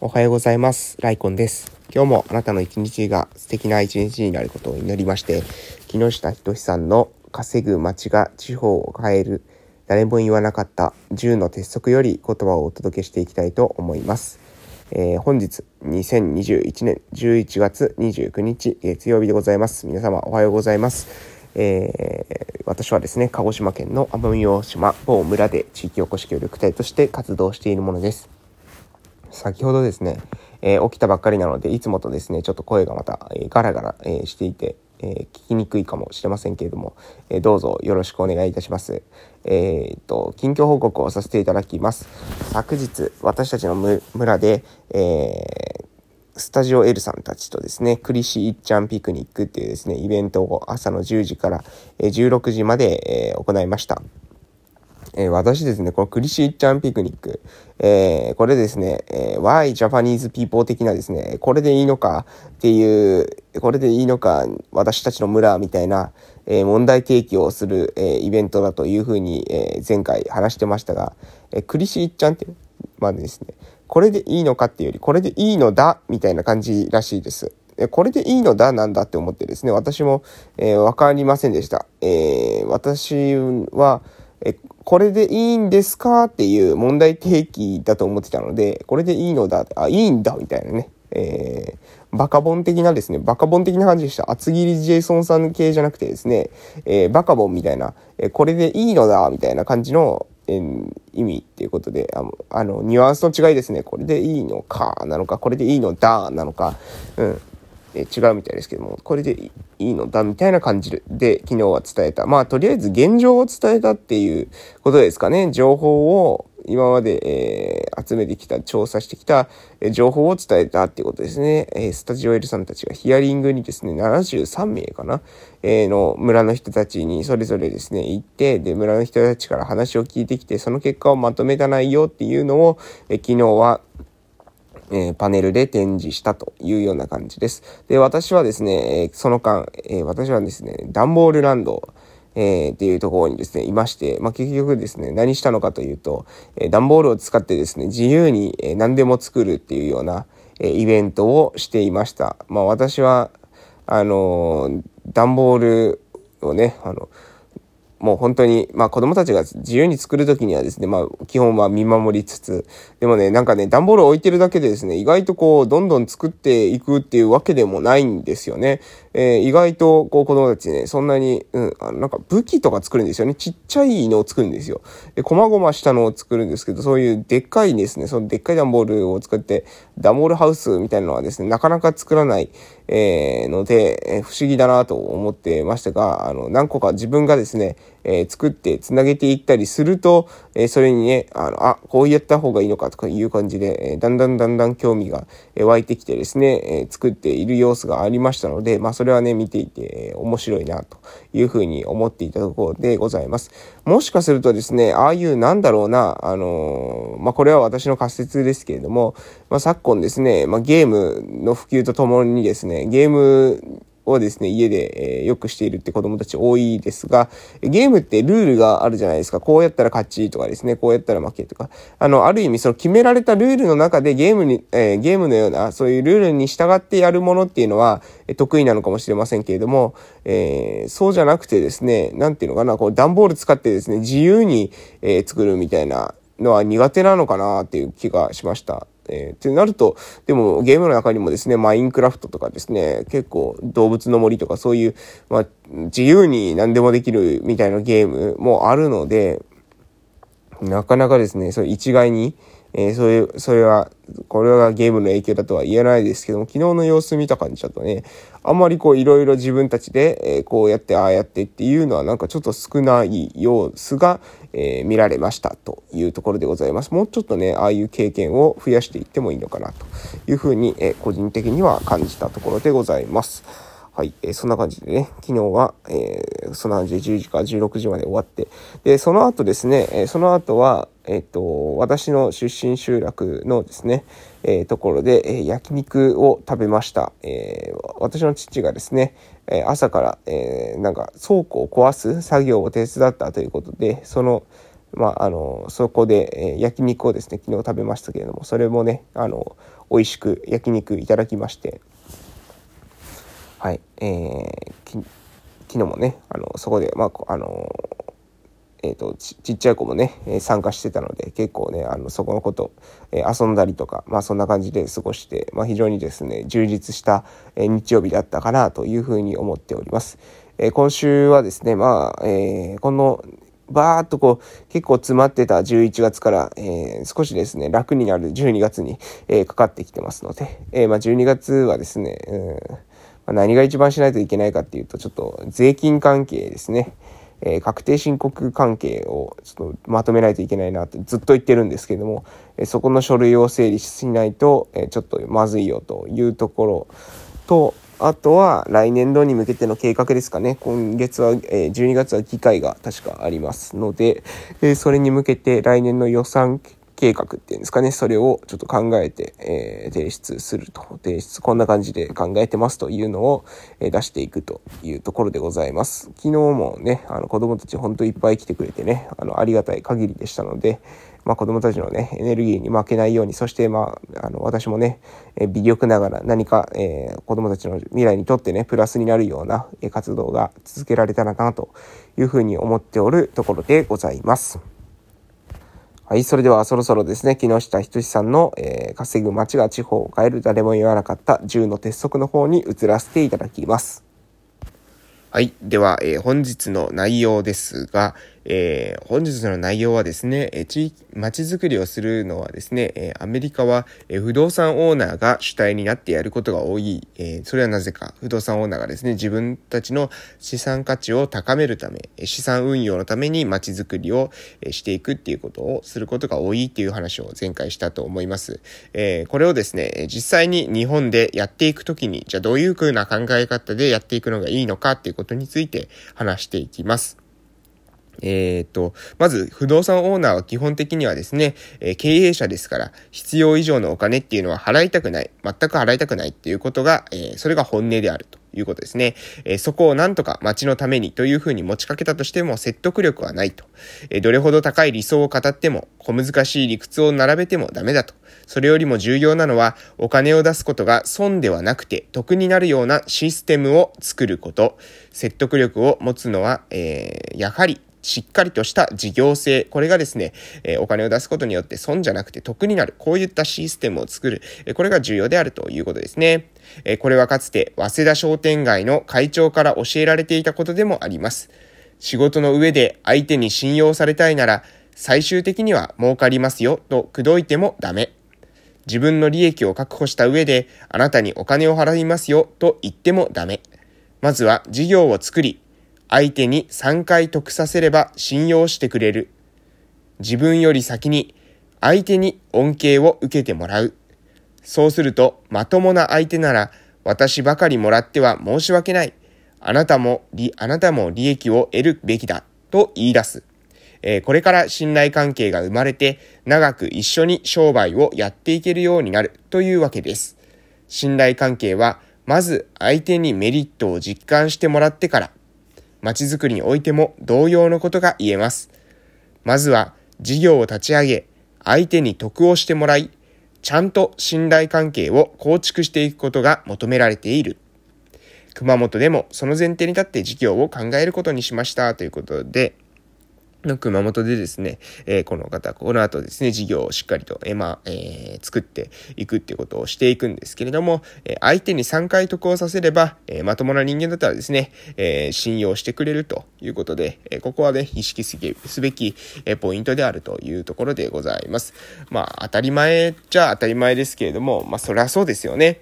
おはようございます。ライコンです。今日もあなたの一日が素敵な一日になることを祈りまして、木下仁さんの稼ぐ街が地方を変える誰も言わなかった10の鉄則より言葉をお届けしていきたいと思います。えー本日2021年11月29日月曜日でございます。皆様おはようございます。えー私はですね、鹿児島県の奄美大島某村で地域おこし協力隊として活動しているものです。先ほどですね、えー起きたばっかりなのでいつもとですねちょっと声がまた、えーガラガラ、えーしていて、えー聞きにくいかもしれませんけれども、えどうぞよろしくお願いいたします。えっと近況報告をさせていただきます。昨日私たちの村で、えスタジオ L さんたちとですね、クリシーっちゃんピクニックっていうですね、イベントを朝の10時から16時まで、え行いました。えー私ですね、このクリシーちゃんピクニック、えーこれですね、えー Why Japanese People 的なですね、これでいいのかっていう、これでいいのか、私たちの村みたいな、えー問題提起をする、えーイベントだというふうに、えー前回話してましたが、えークリシーちゃんって、まあですね、これでいいのかっていうより、これでいいのだみたいな感じらしいです。えこれでいいのだなんだって思ってですね、私も、えーわかりませんでした。えー私は、これでいいんですか？っていう問題提起だと思ってたので、これでいいのだ、あ、いいんだ！みたいなね。えー、バカボン的なですね、バカボン的な感じでした。厚切りジェイソンさん系じゃなくてですね、えーバカボンみたいな、えーこれでいいのだ？みたいな感じの、え意味っていうことで、あの、あのニュアンスの違いですね。これでいいのか？なのか、これでいいのだ？なのか、うん。え違うみたいですけども、これでいいのだみたいな感じで昨日は伝えた。まあ、とりあえず現状を伝えたっていうことですかね。情報を今まで、えー集めてきた、調査してきた、えー情報を伝えたっていうことですね。えースタジオ L さんたちがヒアリングにですね、73名かな、えの村の人たちにそれぞれですね、行って、で、村の人たちから話を聞いてきて、その結果をまとめた内容っていうのを、えー昨日はえーパネルで展示したというような感じです。で、私はですね、えーその間、えー私はですね、ダンボールランド、えーっていうところにですね、いまして、まあ、結局ですね、何したのかというと、えー段ボールを使ってですね、自由に、えー何でも作るっていうような、えーイベントをしていました。まあ、私は、あのー段ボールをね、あの、もう本当に、まあ子供たちが自由に作るときにはですね、まあ基本は見守りつつ、でもね、なんかね、段ボールを置いてるだけでですね、意外とこう、どんどん作っていくっていうわけでもないんですよね。えー意外とこう子供たちね、そんなに、うん、あなんか武器とか作るんですよね。ちっちゃいのを作るんですよ。で、細々したのを作るんですけど、そういうでっかいですね、そのでっかい段ボールを作って、段ボールハウスみたいなのはですね、なかなか作らない、えーので、えー不思議だなと思ってましたが、あの、何個か自分がですね、え作ってつなげていったりすると、えそれにね、あの、あ、こうやった方がいいのかとかいう感じで、えだんだんだんだん興味が湧いてきてですね、え作っている様子がありましたので、まあそれはね、見ていて、え面白いなというふうに思っていたところでございます。もしかするとですね、ああいうなんだろうな、あのまあこれは私の仮説ですけれども、まあ昨今ですね、まあゲームの普及とともにですね、ゲームをですね、家で、えーよくしているって子供たち多いですが、ゲームってルールがあるじゃないですか。こうやったら勝ちとかですね、こうやったら負けとか。あの、ある意味その決められたルールの中でゲームに、えーゲームのような、そういうルールに従ってやるものっていうのは、得意なのかもしれませんけれども、えーそうじゃなくてですね、なんていうのかな、こう段ボール使ってですね、自由に、えー作るみたいなのは苦手なのかなっていう気がしました。えーってなると、でもゲームの中にもですね、マインクラフトとかですね、結構動物の森とかそういう、まあ、自由に何でもできるみたいなゲームもあるので、なかなかですね、それ一概に、えー、そういう、それは、これはゲームの影響だとは言えないですけども、昨日の様子見た感じだとね、あんまりこういろいろ自分たちで、えーこうやってああやってっていうのはなんかちょっと少ない様子が、えー見られましたというところでございます。もうちょっとね、ああいう経験を増やしていってもいいのかなというふうに、え個人的には感じたところでございます。はい、えーそんな感じでね、昨日は、えーそんな感じで10時から16時まで終わって、で、その後ですね、えーその後は、えっ、と、私の出身集落のですね、えーところで、えー焼肉を食べました。えー私の父がですね、えー朝から、えーなんか倉庫を壊す作業を手伝ったということで、その、まあ、あの、そこで、えー、焼肉をですね、昨日食べましたけれども、それもね、あの、美味しく焼肉いただきまして、はい、えー、昨日もね、あの、そこで、まあ、あの、えーと、ちっちゃい子もね、え参加してたので結構ねあのそこのこと、え遊んだりとか、まあ、そんな感じで過ごして、まあ、非常にですね充実した、え日曜日だったかなというふうに思っております。え今週はですね、まあえー、このバーっとこう結構詰まってた11月から、えー、少しですね楽になる12月に、え、かかってきてますので、えまあ、12月はですね、うん、何が一番しないといけないかっていうとちょっと税金関係ですね。えー、確定申告関係をちょっとまとめないといけないなってずっと言ってるんですけども、えそこの書類を整理しないと、えちょっとまずいよというところと、あとは来年度に向けての計画ですかね。今月は、え12月は議会が確かありますので、えそれに向けて来年の予算計画っていうんですかね、それをちょっと考えて、えー、提出すると、提出、こんな感じで考えてますというのを、えー、出していくというところでございます。昨日もね、あの子供たち本当いっぱい来てくれてね、あの、ありがたい限りでしたので、まあ、子供たちのね、エネルギーに負けないように、そしてまあ、あの、私もね、え微力ながら何か、えー、子供たちの未来にとってね、プラスになるような、え活動が続けられたらなというふうに思っておるところでございます。はい、それではそろそろですね、木下仁さんの、えー、稼ぐ街が地方を変える誰も言わなかった10の鉄則の方に移らせていただきます。はい。では、えー、本日の内容ですが、えー、本日の内容はですね、え地域、街づくりをするのはですね、えアメリカは、え不動産オーナーが主体になってやることが多い、えそれはなぜか、不動産オーナーがですね、自分たちの資産価値を高めるため、資産運用のために街づくりをえしていくっていうことをすることが多いっていう話を前回したと思います。えこれをですね、実際に日本でやっていくときに、じゃあどういう風な考え方でやっていくのがいいのかっていうことについて話していきます。えっ、と、まず、不動産オーナーは基本的にはですね、えー、経営者ですから、必要以上のお金っていうのは払いたくない、全く払いたくないっていうことが、えー、それが本音であるということですね。え、そこをなんとか街のためにというふうに持ちかけたとしても説得力はないと。えどれほど高い理想を語っても、小難しい理屈を並べてもダメだと。それよりも重要なのは、お金を出すことが損ではなくて得になるようなシステムを作ること。説得力を持つのは、えやはりしっかりとした事業性、これがですね、えお金を出すことによって損じゃなくて得になる、こういったシステムを作る、えこれが重要であるということですね。えこれはかつて、早稲田商店街の会長から教えられていたことでもあります。仕事の上で相手に信用されたいなら、最終的には儲かりますよと口説いてもダメ。自分の利益を確保した上で、あなたにお金を払いますよと言ってもダメ。まずは事業を作り、相手に3回得させれば信用してくれる。自分より先に相手に恩恵を受けてもらう。そうすると、まともな相手なら、私ばかりもらっては申し訳ない。あなたも、あなたも利益を得るべきだ。と言い出す。えー、これから信頼関係が生まれて、長く一緒に商売をやっていけるようになるというわけです。信頼関係は、まず相手にメリットを実感してもらってから、街づくりにおいても同様のことが言えます。まずは事業を立ち上げ、相手に得をしてもらい、ちゃんと信頼関係を構築していくことが求められている。熊本でもその前提に立って事業を考えることにしましたということで、の熊本でですね、えー、この方、この後ですね、事業をしっかりと、えー、まあ、えー、作っていくっていうことをしていくんですけれども、え相手に3回得をさせれば、えまともな人間だったらですね、え信用してくれるということで、えここはね、意識すべき、えポイントであるというところでございます。まあ、当たり前じゃ当たり前ですけれども、まあ、そりゃそうですよね。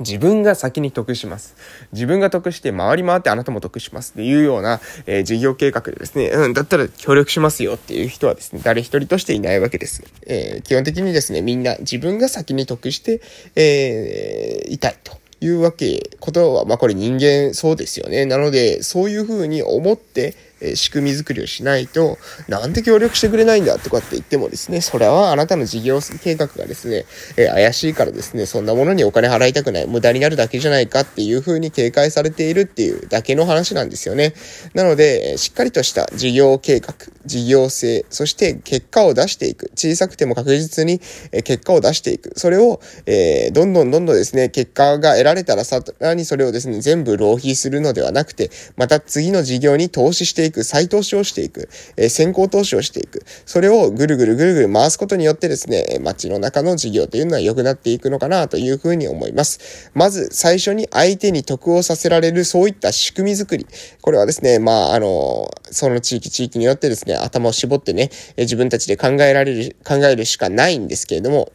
自分が先に得します。自分が得して回り回ってあなたも得しますっていうような、えー、事業計画でですね、うん、だったら協力しますよっていう人はですね、誰一人としていないわけです。えー、基本的にですね、みんな自分が先に得して、えー、いたいと。いうわけ、ことは、まあこれ人間そうですよね。なので、そういうふうに思って、え仕組み作りをしないと、なんで協力してくれないんだとかって言ってもですね、それはあなたの事業計画がですね、え怪しいからですね、そんなものにお金払いたくない、無駄になるだけじゃないかっていう風に警戒されているっていうだけの話なんですよね。なので、しっかりとした事業計画、事業性、そして結果を出していく。小さくても確実にえ結果を出していく。それを、え、どんどんどんどんですね、結果が得られたらさらにそれをですね、全部浪費するのではなくて、また次の事業に投資していく、く再投資をしていく、え、先行投資をしていく。それをぐるぐるぐるぐる回すことによってですね、街の中の事業というのは良くなっていくのかなというふうに思います。まず最初に相手に得をさせられるそういった仕組み作り。これはですね、まあ、あの、その地域地域によってですね、頭を絞ってね、自分たちで考えられる、考えるしかないんですけれども、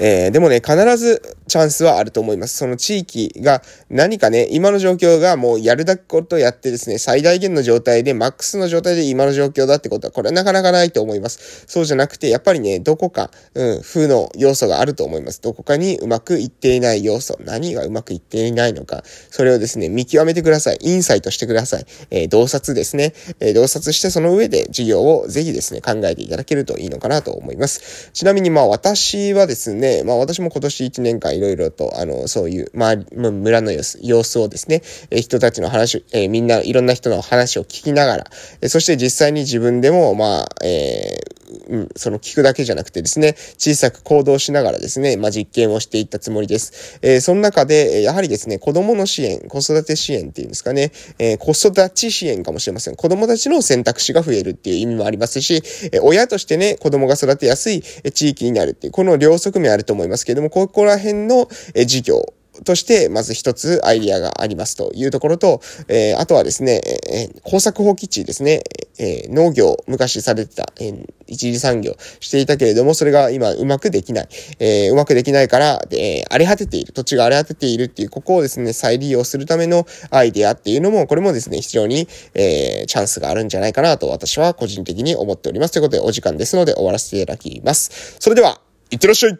えー、でもね、必ずチャンスはあると思います。その地域が何かね、今の状況がもうやるだけことやってですね、最大限の状態で、マックスの状態で今の状況だってことは、これはなかなかないと思います。そうじゃなくて、やっぱりね、どこか、うん、負の要素があると思います。どこかにうまくいっていない要素、何がうまくいっていないのか、それをですね、見極めてください。インサイトしてください。えー、洞察ですね。えー、洞察してその上で事業をぜひですね、考えていただけるといいのかなと思います。ちなみにまあ私はですね、まあ私も今年1年間いろいろと、あの、そういう、まあ、村の様子、様子をですね、え人たちの話、え、みんないろんな人の話を聞きながら、えそして実際に自分でも、まあ、えーうん、その聞くだけじゃなくてですね、小さく行動しながらですね、まあ、実験をしていったつもりです。えー、その中で、やはりですね、子供の支援、子育て支援っていうんですかね、えー、子育ち支援かもしれません。子供たちの選択肢が増えるっていう意味もありますし、えー、親としてね、子供が育てやすい地域になるっていう、この両側面あると思いますけれども、ここら辺の事業、として、まず一つアイディアがありますというところと、えー、あとはですね、えー、工作放棄地ですね、えー、農業、昔されてた、えー、一次産業していたけれども、それが今うまくできない。えー、うまくできないから、えー、荒れ果てている。土地が荒れ果てているっていう、ここをですね、再利用するためのアイディアっていうのも、これもですね、非常に、えー、チャンスがあるんじゃないかなと私は個人的に思っております。ということで、お時間ですので終わらせていただきます。それでは、いってらっしゃい